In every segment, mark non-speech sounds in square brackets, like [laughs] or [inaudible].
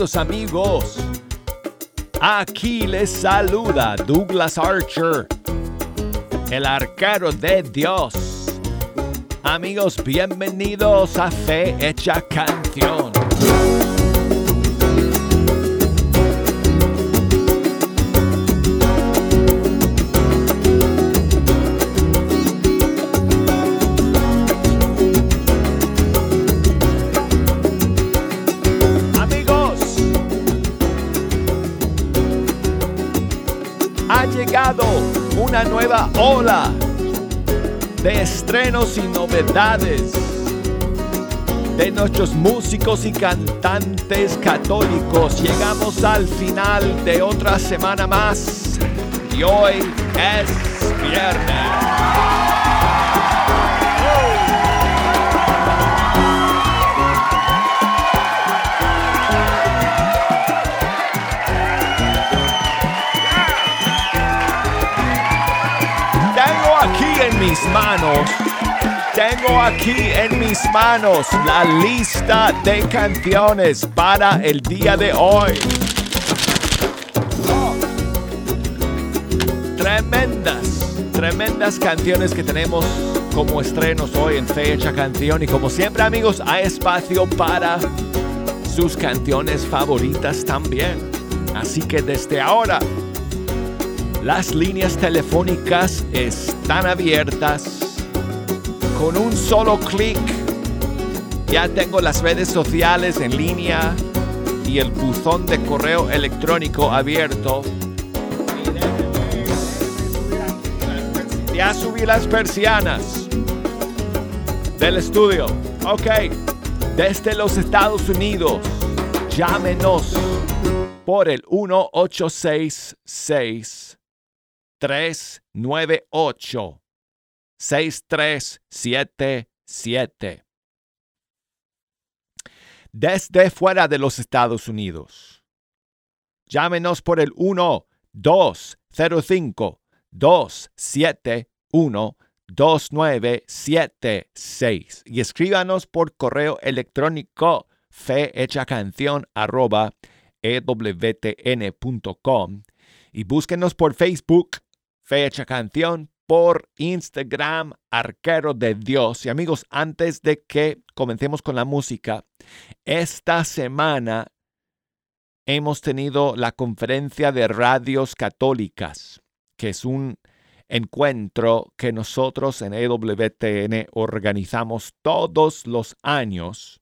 amigos. Aquí les saluda Douglas Archer, el arquero de Dios. Amigos, bienvenidos a Fe Hecha Canción. Nueva ola de estrenos y novedades de nuestros músicos y cantantes católicos. Llegamos al final de otra semana más y hoy es viernes. Mis manos, tengo aquí en mis manos la lista de canciones para el día de hoy. Tremendas, tremendas canciones que tenemos como estrenos hoy en Fecha Canción y como siempre amigos hay espacio para sus canciones favoritas también. Así que desde ahora las líneas telefónicas están abiertas. Con un solo clic ya tengo las redes sociales en línea y el buzón de correo electrónico abierto. Ya subí las persianas del estudio. Ok, desde los Estados Unidos, llámenos por el 1866 398 6377 desde fuera de los Estados Unidos. Llámenos por el 1 205 271 2976 y escríbanos por correo electrónico fehechacanción arroba ewtn.com y búsquenos por Facebook Fecha Canción por Instagram, Arquero de Dios. Y amigos, antes de que comencemos con la música, esta semana hemos tenido la conferencia de radios católicas, que es un encuentro que nosotros en EWTN organizamos todos los años.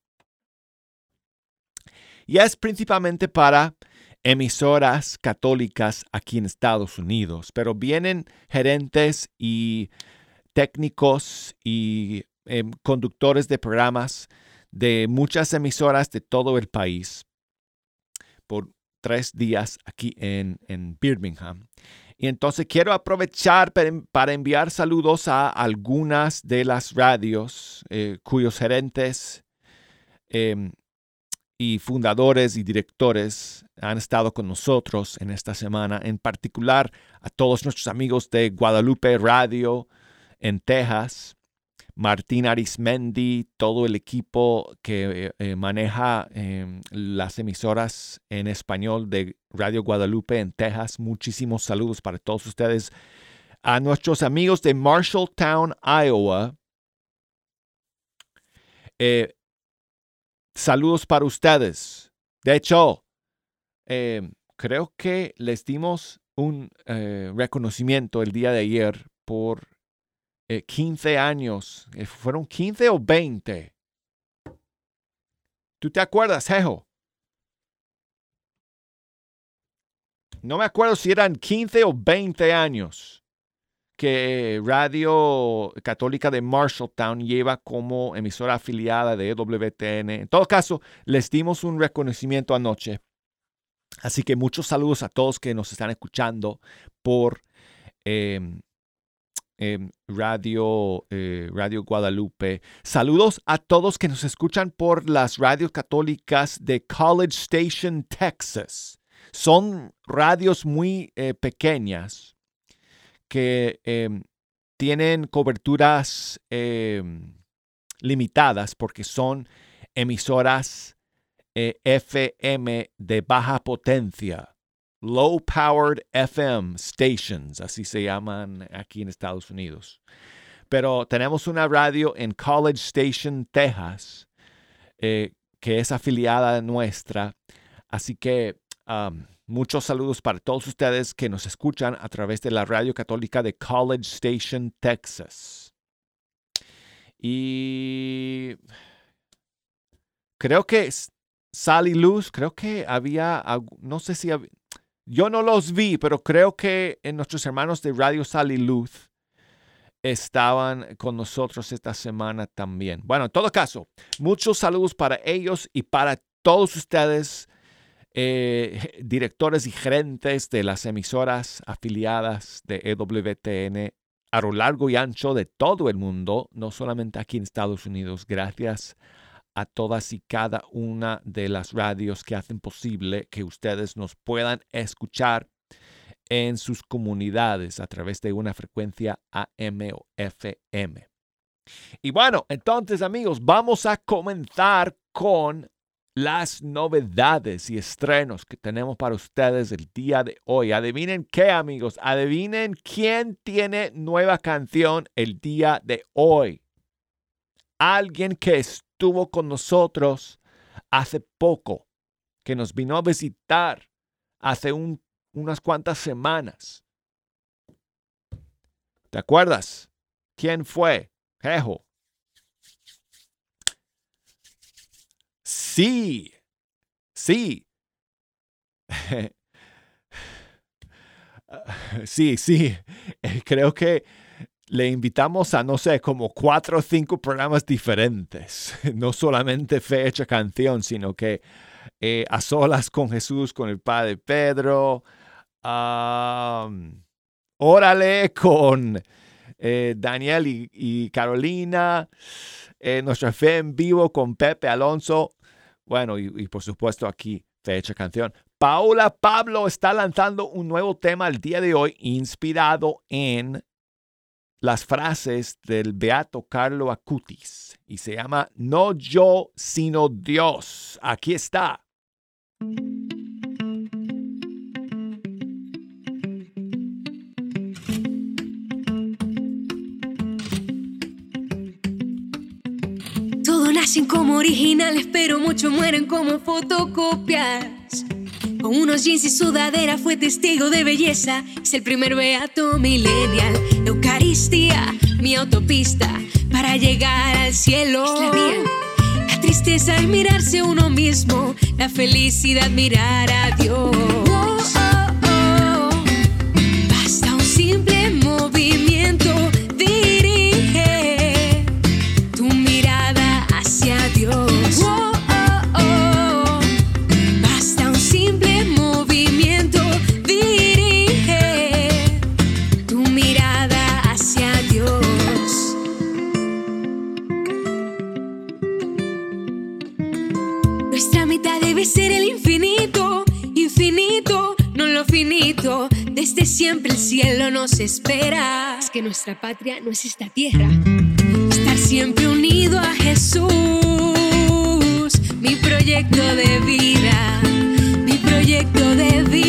Y es principalmente para emisoras católicas aquí en Estados Unidos, pero vienen gerentes y técnicos y em, conductores de programas de muchas emisoras de todo el país por tres días aquí en, Birmingham. Y entonces quiero aprovechar para enviar saludos a algunas de las radios eh, cuyos gerentes em, y fundadores y directores han estado con nosotros en esta semana, en particular a todos nuestros amigos de Guadalupe Radio en Texas, Martín Arismendi, todo el equipo que eh, eh, maneja em, las emisoras en español de Radio Guadalupe en Texas. Muchísimos saludos para todos ustedes. A nuestros amigos de Marshalltown, Iowa. Eh, saludos para ustedes. De hecho, em, creo que les dimos un eh, reconocimiento el día de ayer por 15 eh, años. Eh, ¿Fueron 15 o 20? ¿Tú te acuerdas, Jejo? No me acuerdo si eran 15 o 20 años que Radio Católica de Marshalltown lleva como emisora afiliada de EWTN. En todo caso, les dimos un reconocimiento anoche. Así que muchos saludos a todos que nos están escuchando por em, em, Radio, eh, Radio Guadalupe. Saludos a todos que nos escuchan por las radios católicas de College Station, Texas. Son radios muy eh, pequeñas que em, tienen coberturas em, limitadas porque son emisoras eh, FM de baja potencia, low powered FM stations, así se llaman aquí en Estados Unidos. Pero tenemos una radio en College Station, Texas, eh, que es afiliada nuestra. Así que muchos saludos para todos ustedes que nos escuchan a través de la radio católica de College Station, Texas. Y creo que Sally Luz, creo que había, no sé si yo no los vi, pero creo que en nuestros hermanos de Radio Sally Luz estaban con nosotros esta semana también. Bueno, en todo caso, muchos saludos para ellos y para todos ustedes, eh, [laughs] directores y gerentes de las emisoras afiliadas de EWTN a lo largo y ancho de todo el mundo, no solamente aquí en Estados Unidos. Gracias a todas y cada una de las radios que hacen posible que ustedes nos puedan escuchar en sus comunidades a través de una frecuencia AM o FM. Y bueno, entonces amigos, vamos a comenzar con las novedades y estrenos que tenemos para ustedes el día de hoy. Adivinen qué amigos, adivinen quién tiene nueva canción el día de hoy. Alguien que estuvo con nosotros hace poco, que nos vino a visitar hace un unas cuantas semanas. ¿Te acuerdas? ¿Quién fue? Jejo. Sí, sí. [laughs] sí, sí. Creo que le invitamos a, no sé, como cuatro o cinco programas diferentes. [laughs] No solamente fecha canción, sino que eh, a solas con Jesús, con el Padre Pedro, órale con eh, Daniel y, Carolina, eh, nuestra fe en vivo con Pepe Alonso, bueno, y, por supuesto aquí, fecha canción. Paula Pablo está lanzando un nuevo tema el día de hoy inspirado en las frases del beato Carlo Acutis y se llama No yo, sino Dios. Aquí está. Nacen como originales, pero muchos mueren como fotocopias. Con unos jeans y sudadera fue testigo de belleza. Es el primer beato millennial. Eucaristía, mi autopista para llegar al cielo. la La tristeza es mirarse uno mismo. La felicidad mirar a Dios. Es que nuestra patria no es esta tierra. Estar siempre unido a Jesús, mi proyecto de vida, mi proyecto de vida.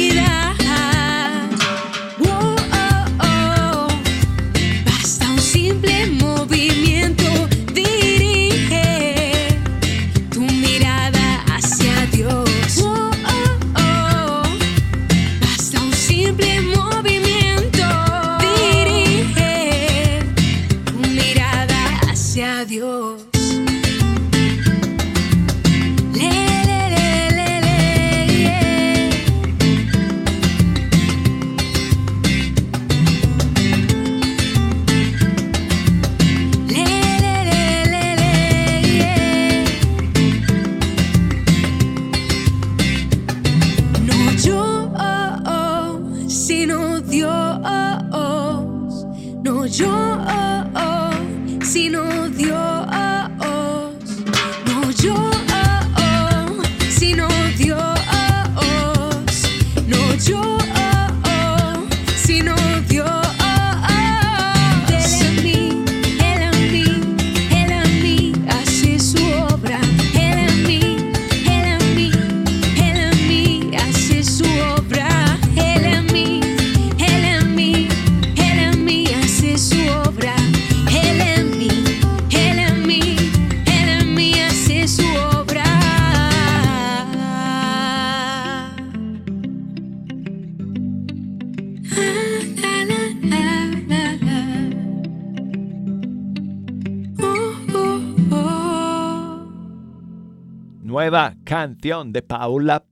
Canción de Paula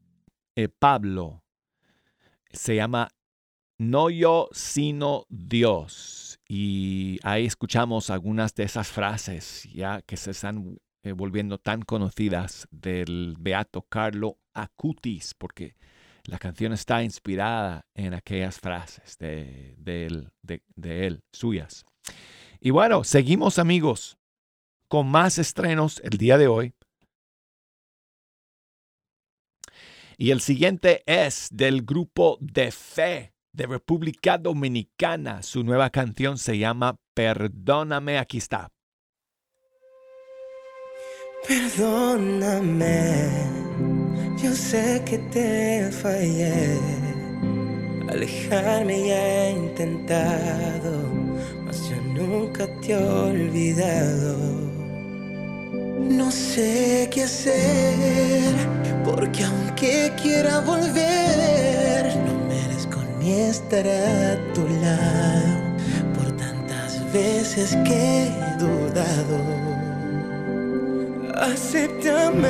eh, Pablo. Se llama No yo, sino Dios. Y ahí escuchamos algunas de esas frases ya que se están eh, volviendo tan conocidas del beato Carlo Acutis, porque la canción está inspirada en aquellas frases de, él, de él, suyas. Y bueno, seguimos amigos con más estrenos el día de hoy. Y el siguiente es del grupo de fe de República Dominicana. Su nueva canción se llama Perdóname, aquí está. Perdóname, yo sé que te fallé. Alejarme ya he intentado, mas yo nunca te he olvidado. No sé qué hacer, porque aunque quiera volver, no merezco ni estar a tu lado por tantas veces que he dudado. Acéptame,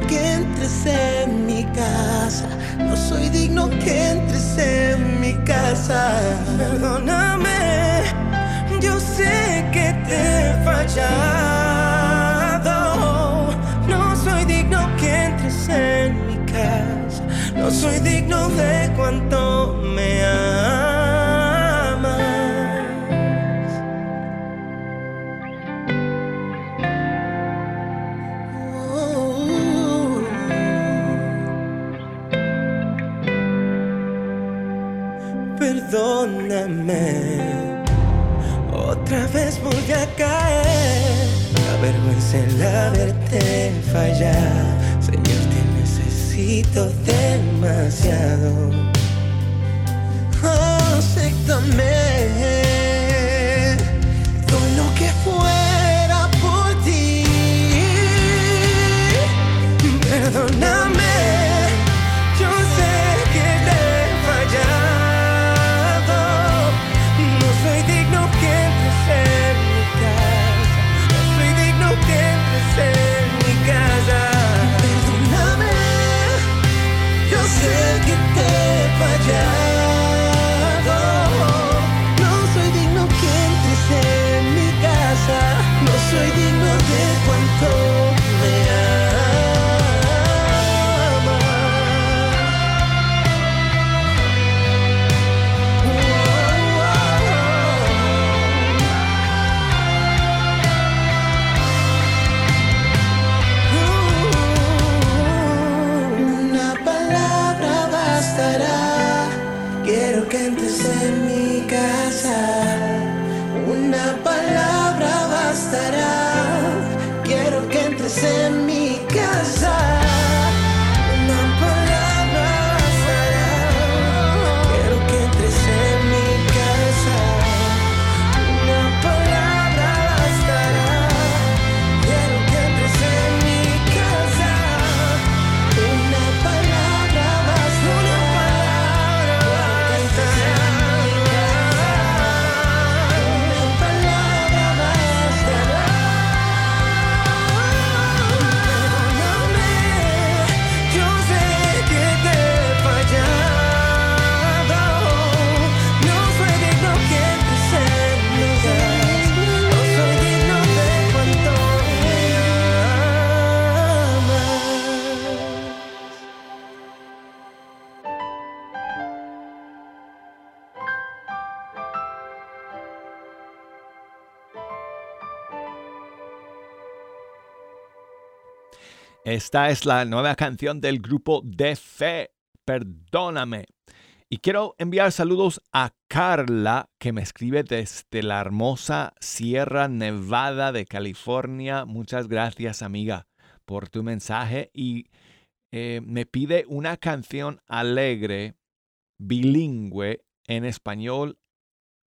que entres en mi casa. No soy digno que entres en mi casa. Perdóname, yo sé que te he fallado. No soy digno que entres en mi casa. No soy digno de cuanto Vergüenza el haberte fallado. Señor, te necesito demasiado. Esta es la nueva canción del grupo De Fe, Perdóname. Y quiero enviar saludos a Carla, que me escribe desde la hermosa Sierra Nevada de California. Muchas gracias, amiga, por tu mensaje. Y eh, me pide una canción alegre, bilingüe, en español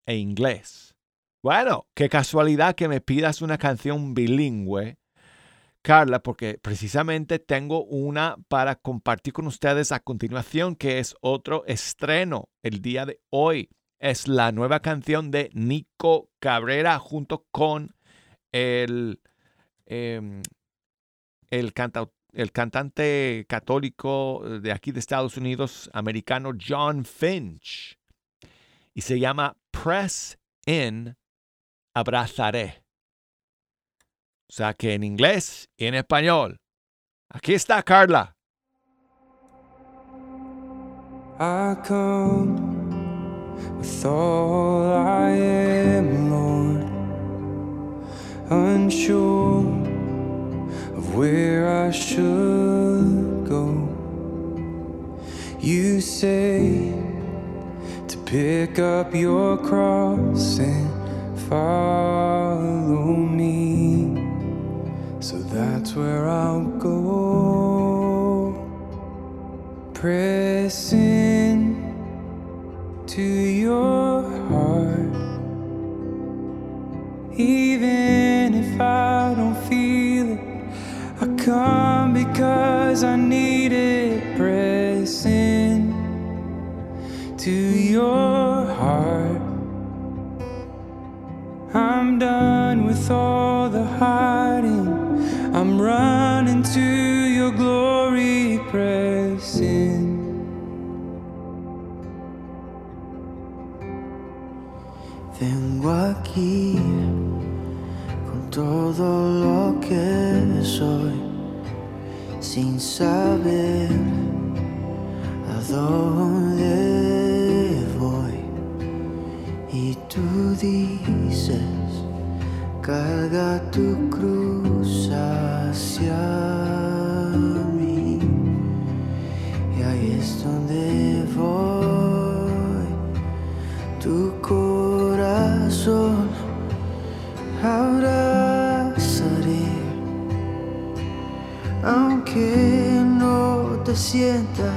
e inglés. Bueno, qué casualidad que me pidas una canción bilingüe, Carla, porque precisamente tengo una para compartir con ustedes a continuación, que es otro estreno el día de hoy. Es la nueva canción de Nico Cabrera junto con el, em, el, el cantante católico de aquí de Estados Unidos, americano John Finch. Y se llama Press In abrazaré. O que en inglés y en español. Aquí está Carla. I come with all I am, Lord, unsure of where I should go. You say to pick up your cross and follow me. That's where I'll go. Pressing to your heart. Even if I don't feel it, I come because I need it. Pressing to your heart. I'm done with all the hiding. Your glory, pressing. Vengo aquí con todo lo que soy, sin saber a dónde voy. Y tú dices, carga tu cruz sienta,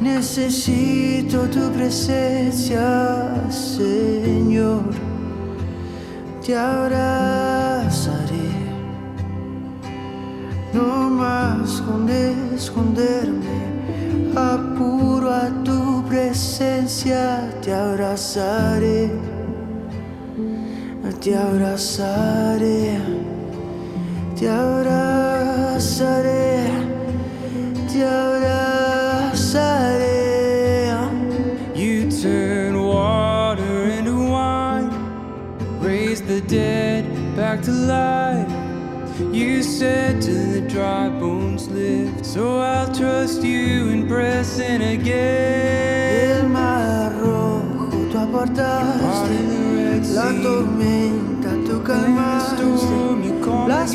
necesito tu presencia, Señor. Te abrazaré. No más con esconderme, apuro a tu presencia, te abrazaré, te abrazaré, te abrazaré, te abrazaré. Dead back to life. You said to the dry bones live, so I'll trust you in again. El mar rojo tú apartaste, la tormenta tú calmaste, las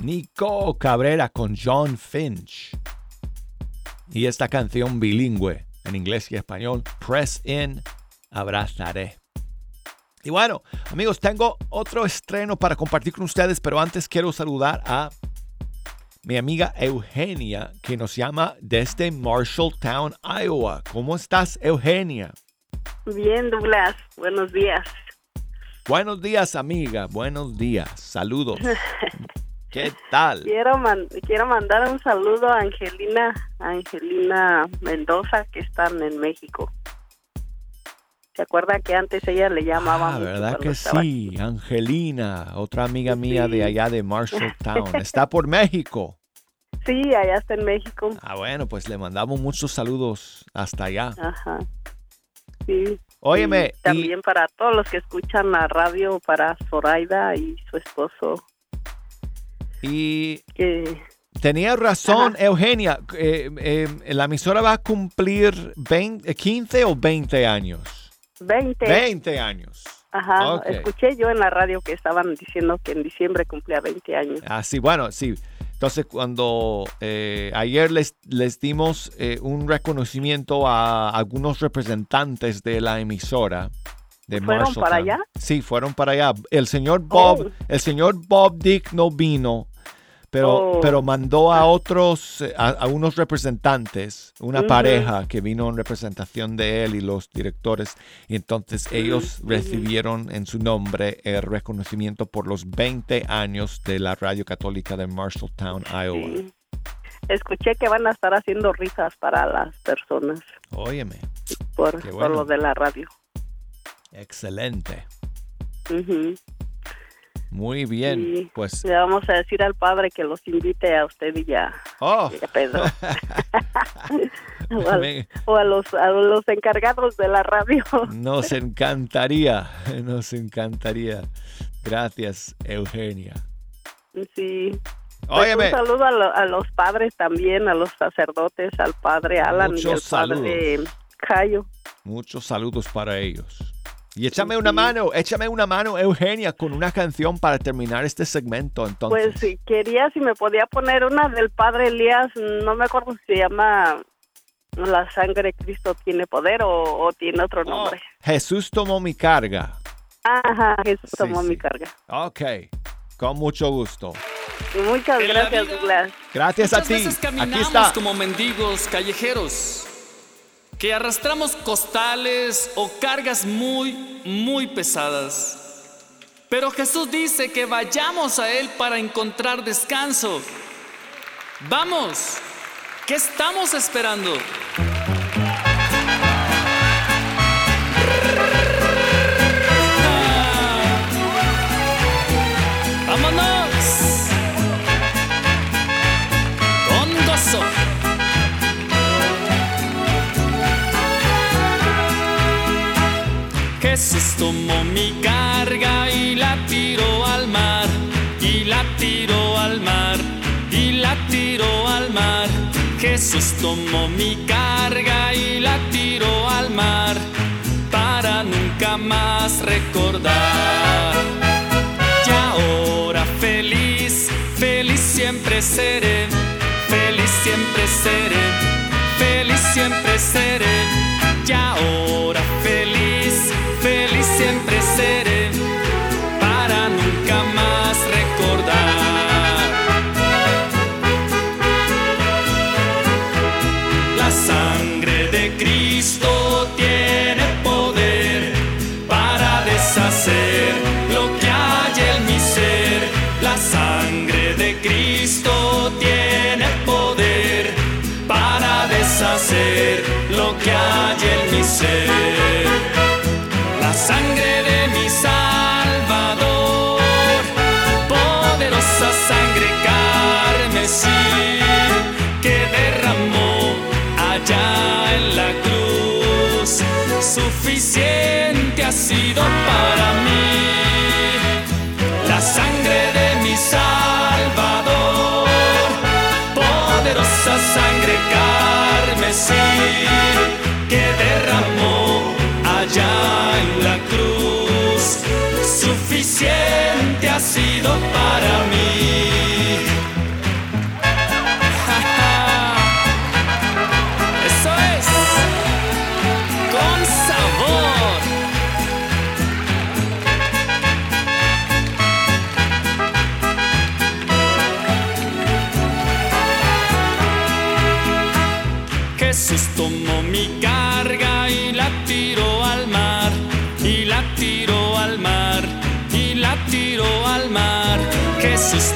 Nico Cabrera con John Finch. Y esta canción bilingüe en inglés y español, Press In, Abrazaré. Y bueno, amigos, tengo otro estreno para compartir con ustedes, pero antes quiero saludar a mi amiga Eugenia, que nos llama desde Marshalltown, Iowa. ¿Cómo estás, Eugenia? Bien, Douglas. Buenos días. Buenos días, amiga. Buenos días. Saludos. [laughs] ¿Qué tal? Quiero, quiero mandar un saludo a Angelina, Angelina Mendoza, que están en México. ¿Se acuerda que antes ella le llamaba? Ah, ¿verdad que sí? Angelina, otra amiga mía de allá de Marshalltown. ¿Está por México? Sí, allá está en México. Ah, bueno, pues le mandamos muchos saludos hasta allá. Ajá. Sí. Óyeme. también para todos los que escuchan la radio, para Zoraida y su esposo. Y tenía razón, Eugenia. Eh, eh, la emisora va a cumplir 20, 15 o 20 años. 20. 20 años. Ajá, escuché yo en la radio que estaban diciendo que en diciembre cumplía 20 años. Ah, sí, bueno, sí. Entonces, cuando eh, ayer les, les dimos eh, un reconocimiento a algunos representantes de la emisora. De ¿Fueron para allá? Sí, fueron para allá. El señor Bob, oh. el señor Bob Dick no vino, pero, oh. pero mandó a otros, eh, a, unos representantes, una pareja que vino en representación de él y los directores, y entonces ellos recibieron en su nombre el reconocimiento por los 20 años de la radio católica de Marshalltown, Iowa. Escuché que van a estar haciendo risas para las personas. Óyeme. Por, lo de la radio. Excelente. Muy bien, pues. Le vamos a decir al padre que los invite a usted y ya. Oh. a Pedro. [laughs] o, a, los, a los encargados de la radio. [laughs] nos encantaría, nos encantaría. Gracias, Eugenia. Sí. Pues un saludo a, los padres también, a los sacerdotes, al padre Alan y al padre Cayo. Muchos saludos para ellos. Y échame una mano, échame una mano, Eugenia, con una canción para terminar este segmento, entonces. Pues si quería, si me podía poner una del Padre Elías, no me acuerdo si se llama La sangre de Cristo tiene poder o, tiene otro oh, nombre. Jesús tomó mi carga. Ajá, Jesús tomó mi carga. Ok, con mucho gusto. muchas gracias, Douglas. Gracias a ti. Aquí está. como mendigos callejeros que arrastramos costales o cargas muy, muy pesadas. Pero Jesús dice que vayamos a Él para encontrar descanso. Vamos, ¿qué estamos esperando? Jesús tomó mi carga y la tiró al mar, y la tiró al mar, y la tiró al mar. Jesús tomó mi carga y la tiró al mar, para nunca más recordar. Y ahora feliz, feliz siempre seré, feliz siempre seré, feliz siempre seré. Y ahora feliz siempre seré para nunca más recordar. La sangre de Cristo tiene poder para deshacer lo que hay en mi ser. La sangre de Cristo tiene poder para deshacer lo que hay en mi ser sangre de mi Salvador, poderosa sangre carmesí que derramó allá en la cruz, suficiente ha sido para mí. La sangre suficiente ha sido para mí. [laughs] Eso es con sabor. Jesús tomó mi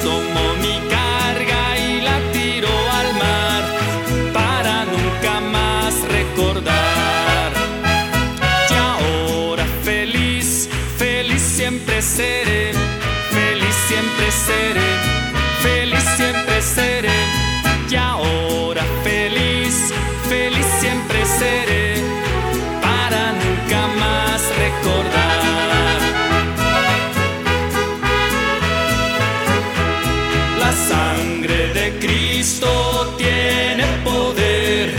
tomó mi carga y la tiró al mar, para nunca más recordar. Y ahora feliz, feliz siempre seré, feliz siempre seré, Cristo tiene poder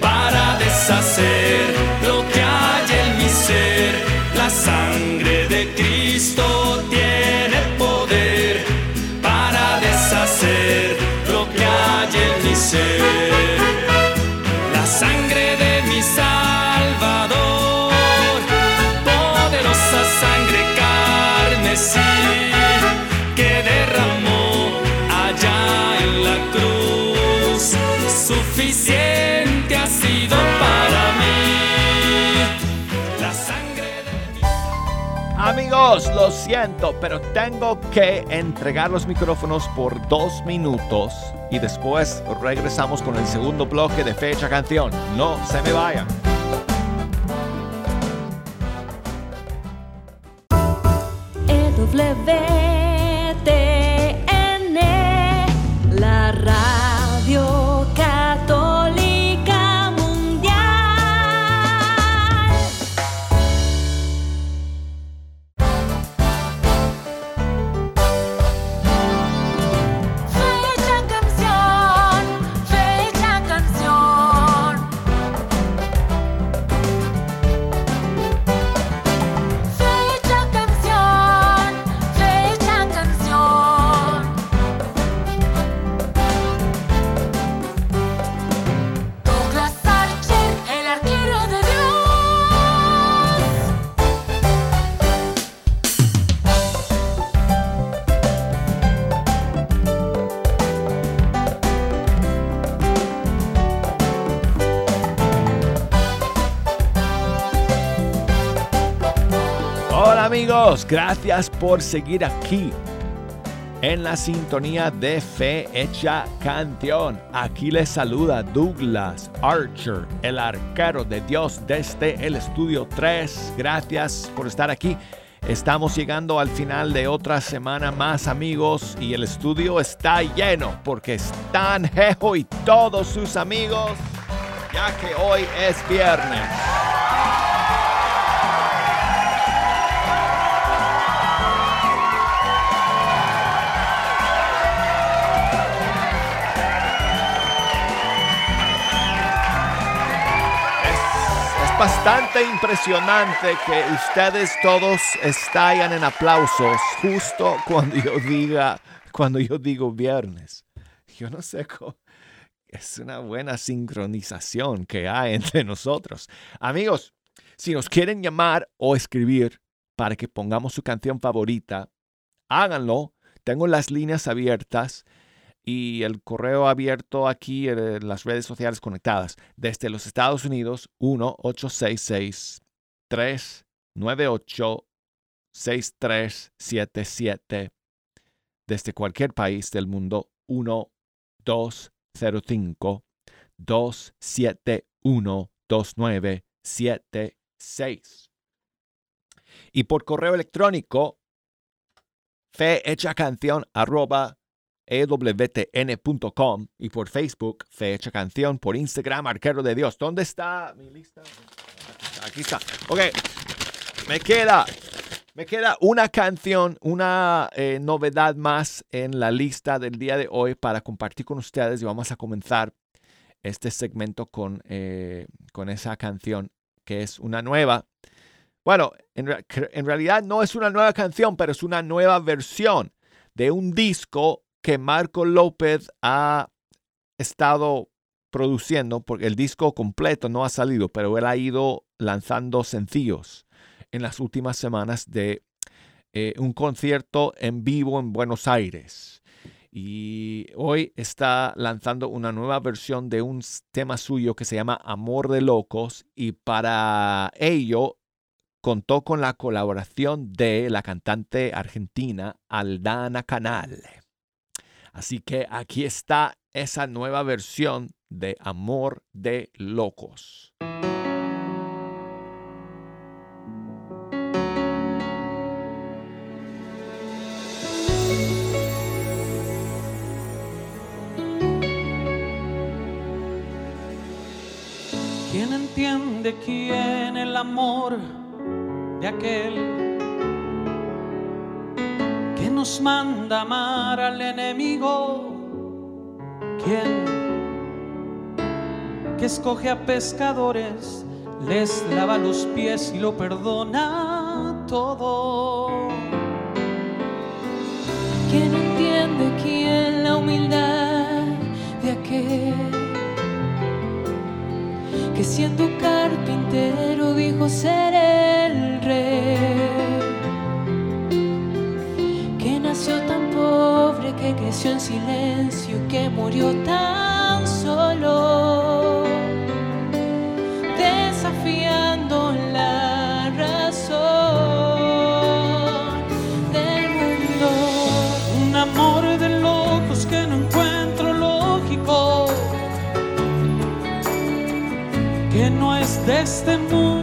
para deshacer lo que hay en mi ser. La sangre Lo siento, pero tengo que entregar los micrófonos por dos minutos y después regresamos con el segundo bloque de Fecha Canción. No se me vayan. EWTN, gracias por seguir aquí en la sintonía de Fe Hecha Canción. Aquí les saluda Douglas Archer, el arquero de Dios desde el estudio 3. Gracias por estar aquí. Estamos llegando al final de otra semana más amigos y el estudio está lleno porque están Jejo y todos sus amigos ya que hoy es viernes. Bastante impresionante que ustedes todos estallan en aplausos justo cuando yo diga, cuando yo digo viernes. Yo no sé cómo. Es una buena sincronización que hay entre nosotros. Amigos, si nos quieren llamar o escribir para que pongamos su canción favorita, háganlo. Tengo las líneas abiertas y el correo abierto aquí en las redes sociales conectadas. Desde los Estados Unidos, 1-866-398-6377. Desde cualquier país del mundo, 1-205-271-2976. Y por correo electrónico, fehechacanción arroba ewtn.com y por Facebook, Fecha Canción, por Instagram, Arquero de Dios. ¿Dónde está mi lista? Aquí está. Ok, me queda, me queda una canción, una eh, novedad más en la lista del día de hoy para compartir con ustedes y vamos a comenzar este segmento con, eh, con esa canción que es una nueva. Bueno, en, en realidad no es una nueva canción, pero es una nueva versión de un disco que Marco López ha estado produciendo, porque el disco completo no ha salido, pero él ha ido lanzando sencillos en las últimas semanas de eh, un concierto en vivo en Buenos Aires. y hoy está lanzando una nueva versión de un tema suyo que se llama Amor de Locos y para ello contó con la colaboración de la cantante argentina Aldana Canal. Así que aquí está esa nueva versión de Amor de Locos. ¿Quién entiende quién el amor de aquel que nos manda amar al enemigo? ¿Quién que escoge a pescadores, les lava los pies y lo perdona todo? ¿Quién entiende quién la humildad de aquel que siendo carpintero dijo ser el rey? Nació tan pobre que creció en silencio, que murió tan solo, desafiando la razón del mundo. Un amor de locos que no encuentro lógico, que no es de este mundo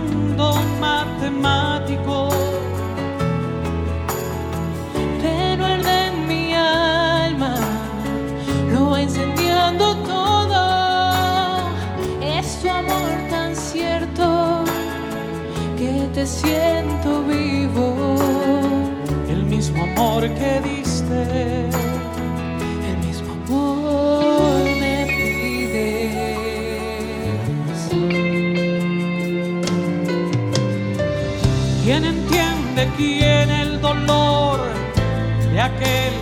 te siento vivo. El mismo amor que diste, El mismo amor me pides. ¿quién entiende quién el dolor de aquel?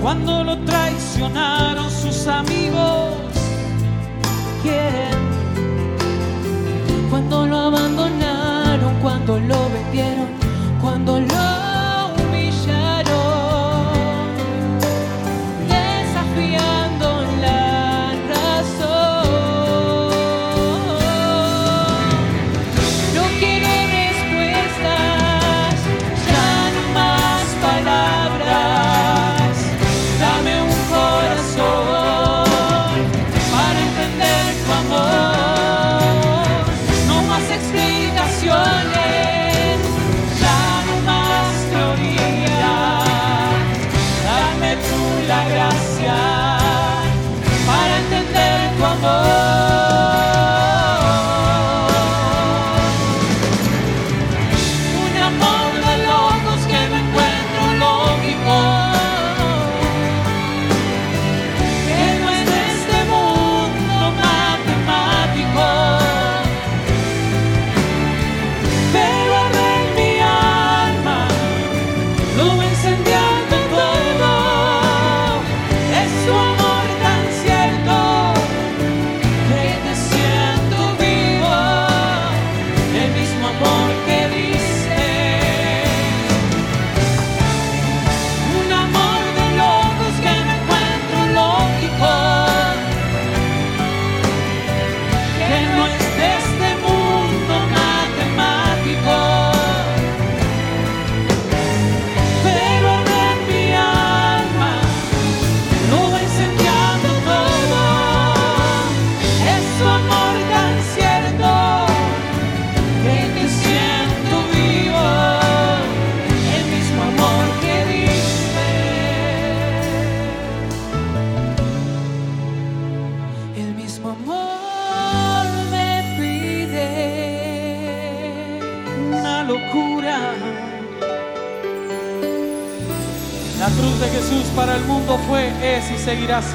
Cuando lo traicionaron sus amigos, cuando lo vendieron, cuando lo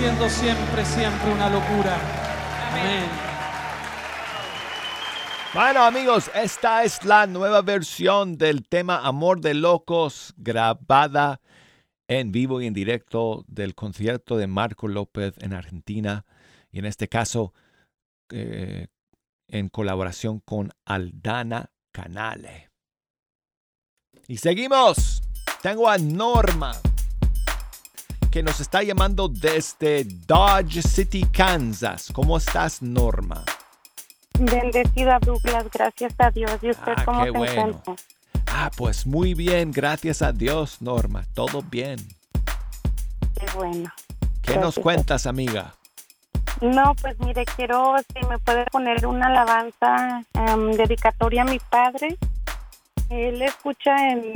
siendo siempre, siempre una locura. Amén. Bueno amigos, esta es la nueva versión del tema Amor de Locos grabada en vivo y en directo del concierto de Marco López en Argentina y en este caso eh, en colaboración con Aldana Canale. Y seguimos. Tengo a Norma que nos está llamando desde Dodge City, Kansas. ¿Cómo estás, Norma? Bendecida Douglas, gracias a Dios. ¿Y usted Ah, cómo qué se bueno. encuentra? Ah, pues muy bien, gracias a Dios, Norma. Todo bien. Qué bueno. ¿Qué nos cuentas, amiga? No, pues mire, quiero, si me puede poner una alabanza em, dedicatoria a mi padre. Él escucha en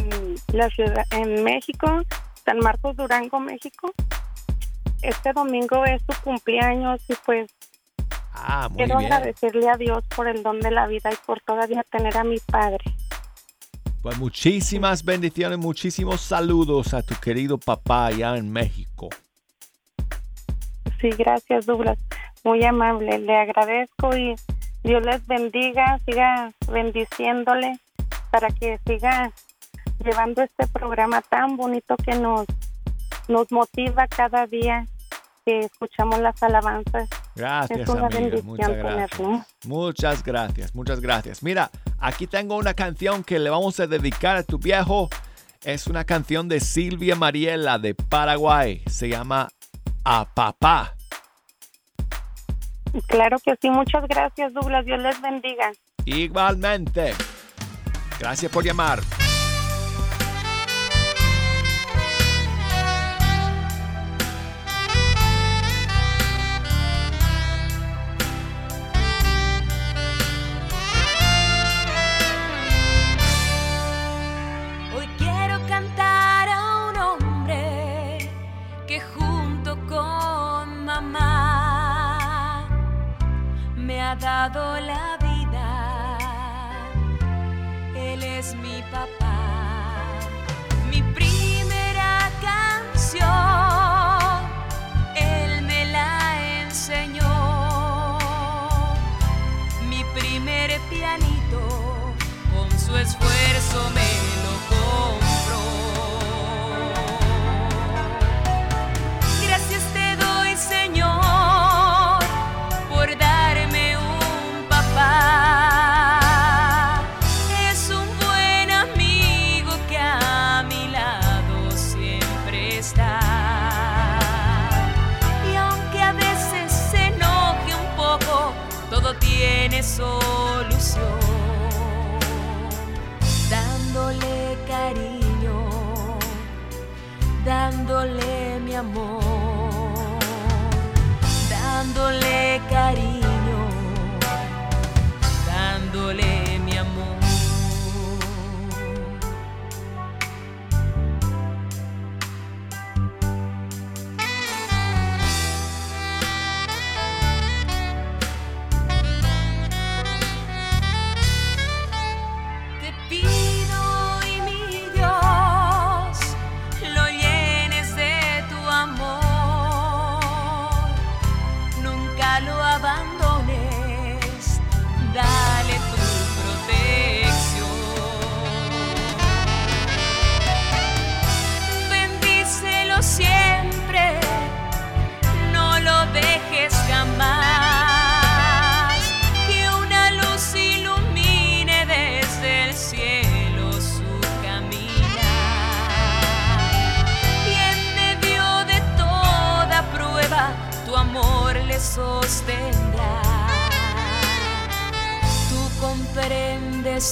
la ciudad, en México, San Marcos Durango, México. Este domingo es su cumpleaños y pues Ah, muy quiero bien. agradecerle a Dios por el don de la vida y por todavía tener a mi padre. Pues muchísimas bendiciones, muchísimos saludos a tu querido papá allá en México. Sí, gracias, Douglas. Muy amable. Le agradezco y Dios les bendiga, siga bendiciéndole para que siga llevando este programa tan bonito que nos, nos motiva cada día que escuchamos las alabanzas. Gracias, es una amiga. bendición Muchas gracias. tenerlo. Muchas gracias, muchas gracias. Mira, aquí tengo una canción que le vamos a dedicar a tu viejo. Es una canción de Silvia Mariela de Paraguay. Se llama A Papá. Claro que sí. Muchas gracias, Douglas. Dios les bendiga. Igualmente. Gracias por llamar. Dado la vida. Él es mi papá. Mi primera canción, él me la enseñó. Mi primer pianito con su esfuerzo me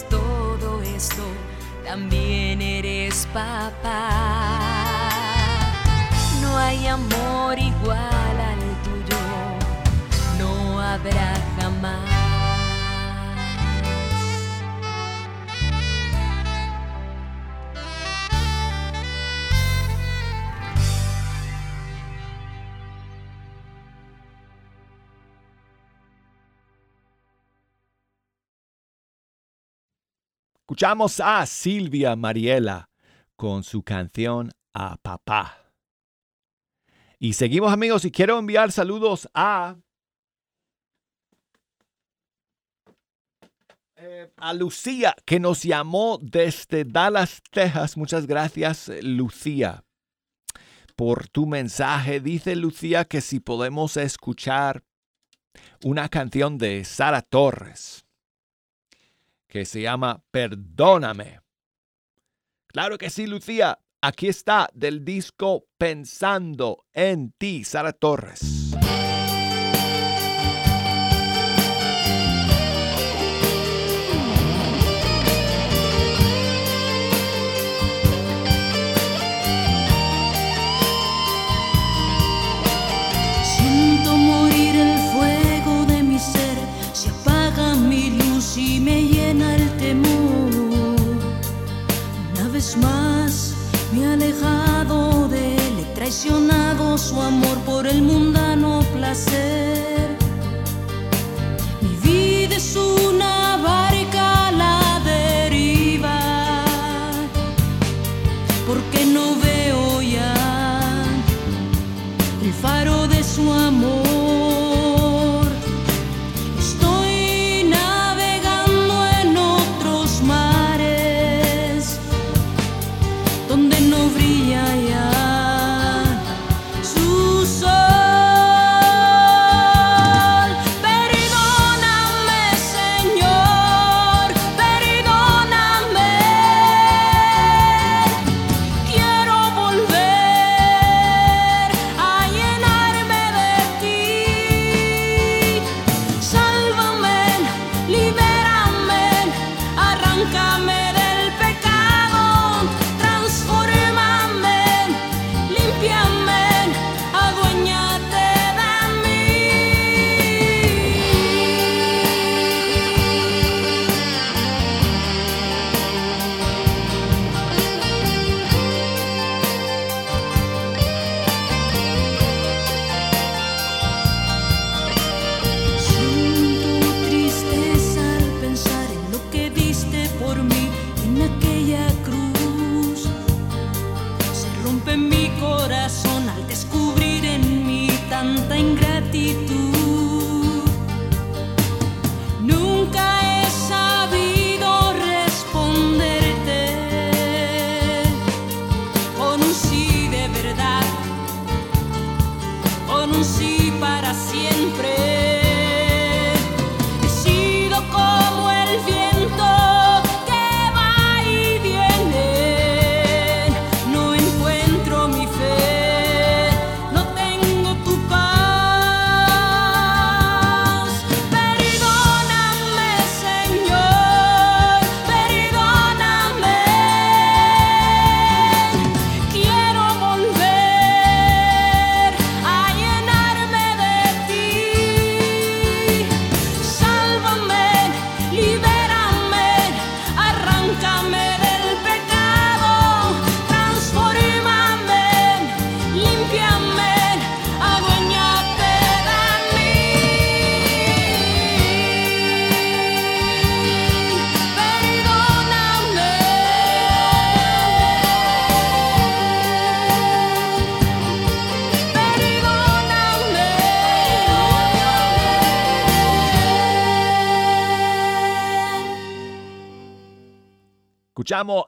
todo esto, también eres papá. No hay amor igual al tuyo, no habrá jamás. Escuchamos a Silvia Mariela con su canción A Papá. Y seguimos amigos y quiero enviar saludos a... eh, a Lucía que nos llamó desde Dallas, Texas. Muchas gracias Lucía por tu mensaje. Dice Lucía que si podemos escuchar una canción de Sara Torres que se llama Perdóname. Claro que sí, Lucía. Aquí está del disco Pensando en ti, Sara Torres. Su amor por el mundano placer. Mi vida es una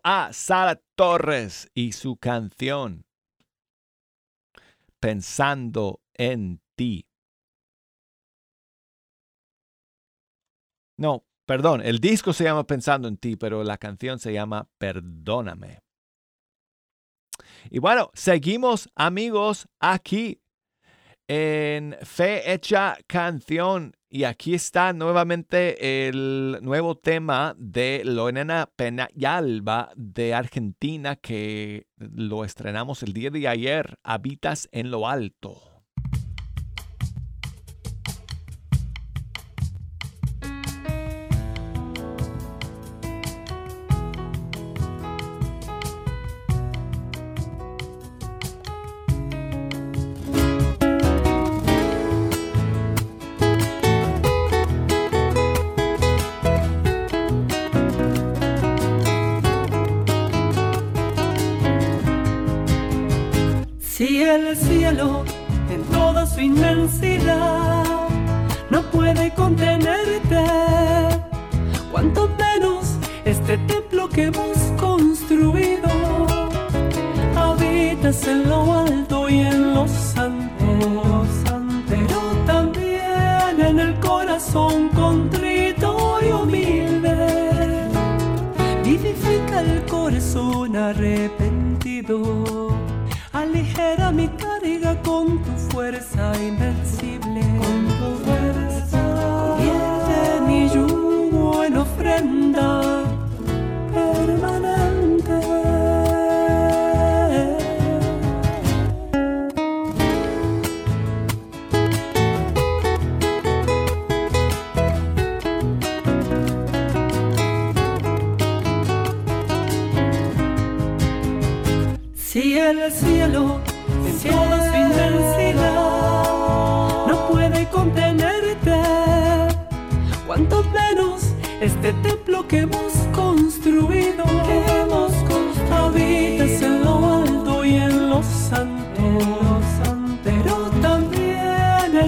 A Sara Torres y su canción Pensando en ti. No, perdón, el disco se llama Pensando en ti, pero la canción se llama Perdóname. Y bueno, seguimos amigos aquí en Fe Hecha Canción y aquí está nuevamente el nuevo tema de Lorena Penayalba de Argentina que lo estrenamos el día de ayer, Habitas en lo Alto. En toda su inmensidad no puede contenerte, cuanto menos este templo que hemos construido. Habitas en lo alto y en los santos, pero también en el corazón contrito y humilde. Vivifica el corazón arrepentido. Aligera mi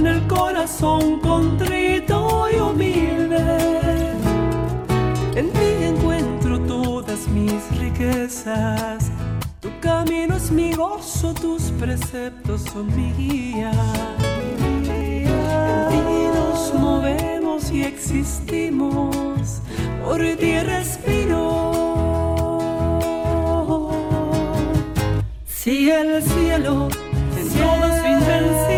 en el corazón contrito y humilde. En ti encuentro todas mis riquezas. Tu camino es mi gozo, tus preceptos son mi guía. En ti nos movemos y existimos, por ti respiro. Si el cielo en toda su inmensidad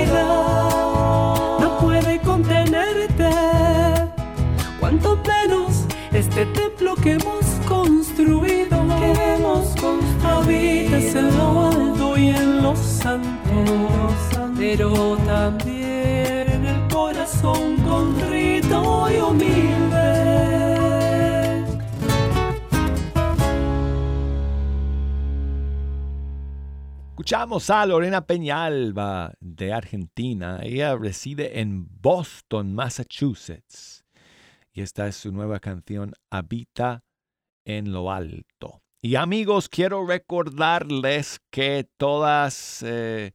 este templo que hemos construido, que hemos construido, habitas en lo alto y en lo santo, pero también en el corazón contrito y humilde. Escuchamos a Lorena Peñalba de Argentina. Ella reside en Boston, Massachusetts. Y esta es su nueva canción, Habita en lo Alto. Y amigos, quiero recordarles que todas, eh,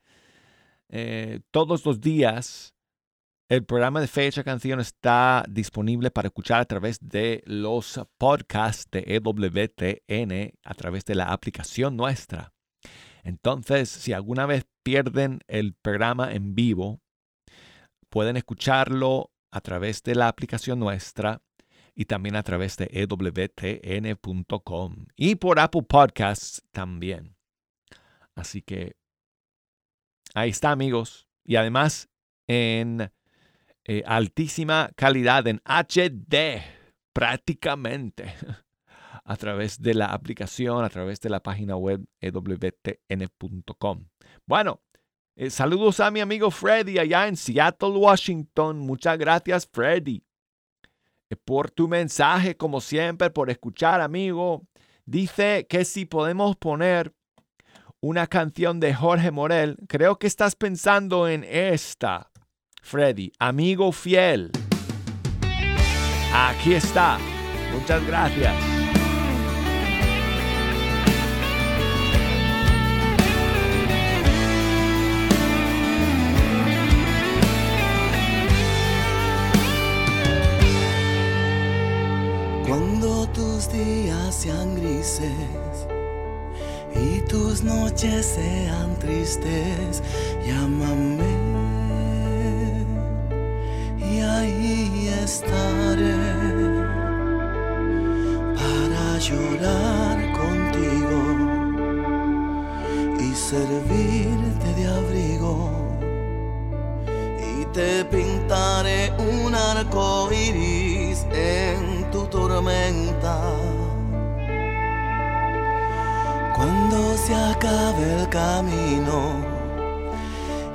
eh, todos los días el programa de Fecha Canción está disponible para escuchar a través de los podcasts de EWTN, a través de la aplicación nuestra. Entonces, si alguna vez pierden el programa en vivo, pueden escucharlo a través de la aplicación nuestra y también a través de ewtn.com y por Apple Podcasts también. Así que ahí está, amigos. Y además en eh, altísima calidad, en HD, prácticamente, [laughs] a través de la aplicación, a través de la página web ewtn.com. Bueno, eh, saludos a mi amigo Freddy allá en Seattle, Washington. Muchas gracias, Freddy por tu mensaje, como siempre, por escuchar, amigo. Dice que si podemos poner una canción de Jorge Morel, creo que estás pensando en esta, Freddy, amigo fiel. Aquí está. Muchas gracias. Tus días sean grises y tus noches sean tristes, llámame. Y ahí estaré para llorar contigo y servirte de abrigo. Y te pintaré un arco iris en tormenta. Cuando se acabe el camino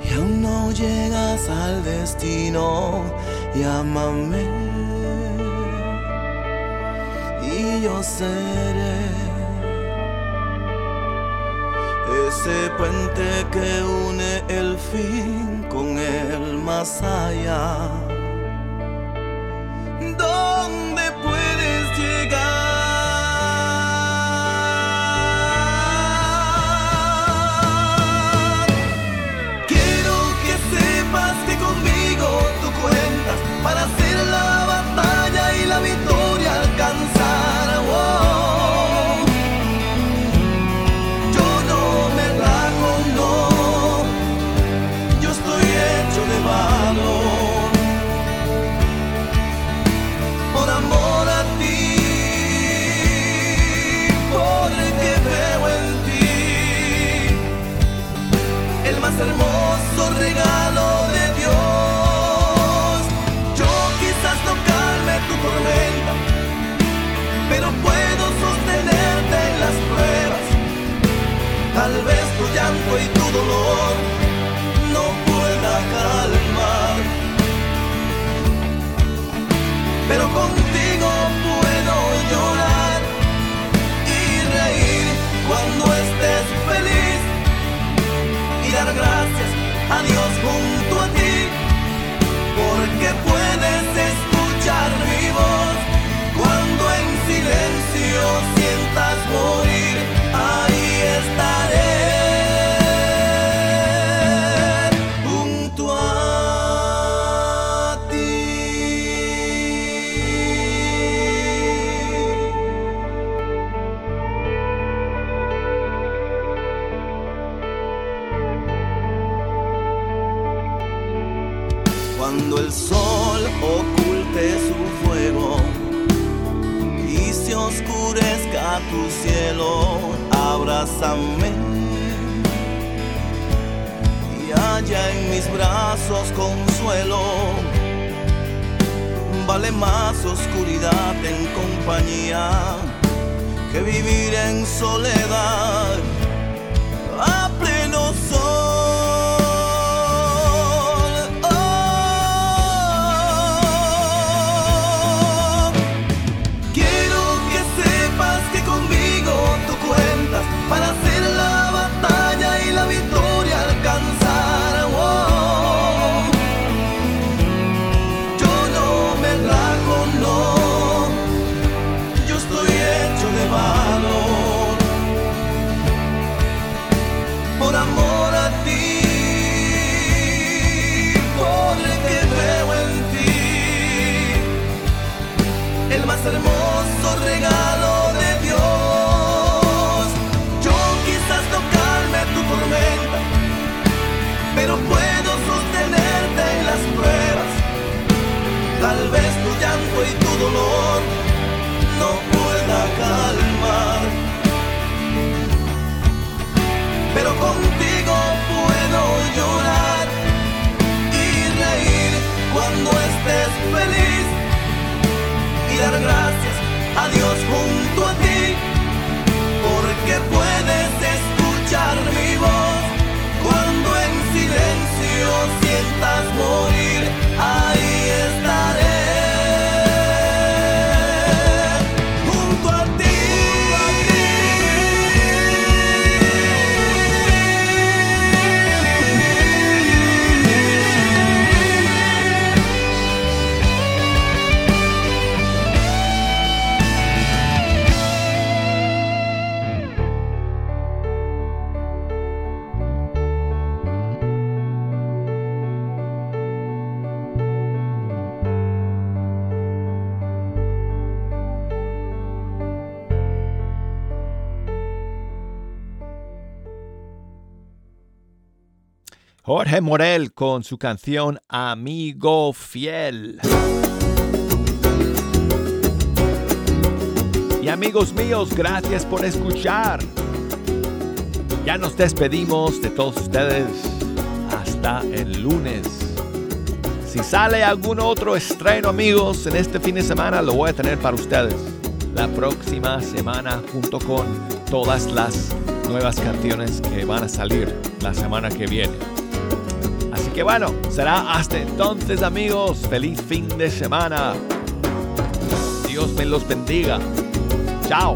y aún no llegas al destino, llámame y yo seré ese puente que une el fin con el más allá. Pero contigo Cuando el sol oculte su fuego y se oscurezca tu cielo, abrázame y haya en mis brazos consuelo. Vale más oscuridad en compañía que vivir en soledad Jorge Morel con su canción Amigo Fiel. Y amigos míos, gracias por escuchar. Ya nos despedimos de todos ustedes hasta el lunes. Si sale algún otro estreno, amigos, en este fin de semana, lo voy a tener para ustedes la próxima semana junto con todas las nuevas canciones que van a salir la semana que viene. Que bueno, será hasta entonces amigos. Feliz fin de semana. Dios me los bendiga. Chao.